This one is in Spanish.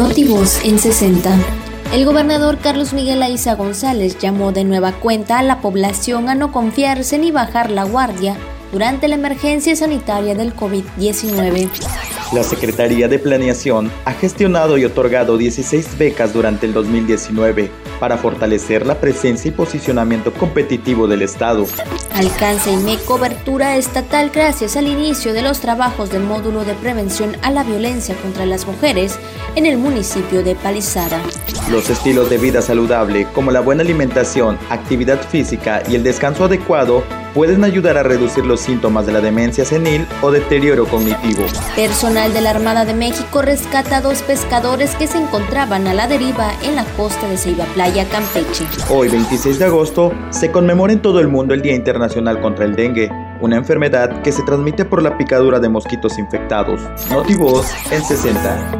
Notivoz en 60. El gobernador Carlos Miguel Aiza González llamó de nueva cuenta a la población a no confiarse ni bajar la guardia durante la emergencia sanitaria del COVID-19. La Secretaría de Planeación ha gestionado y otorgado 16 becas durante el 2019 para fortalecer la presencia y posicionamiento competitivo del Estado. Alcanza IME cobertura estatal gracias al inicio de los trabajos del módulo de prevención a la violencia contra las mujeres en el municipio de Palizara. Los estilos de vida saludable, como la buena alimentación, actividad física y el descanso adecuado, pueden ayudar a reducir los síntomas de la demencia senil o deterioro cognitivo. Personal de la Armada de México rescata a dos pescadores que se encontraban a la deriva en la costa de Ceiba Playa, Campeche. Hoy, 26 de agosto, se conmemora en todo el mundo el Día Internacional contra el Dengue, una enfermedad que se transmite por la picadura de mosquitos infectados. Notivoz en 60.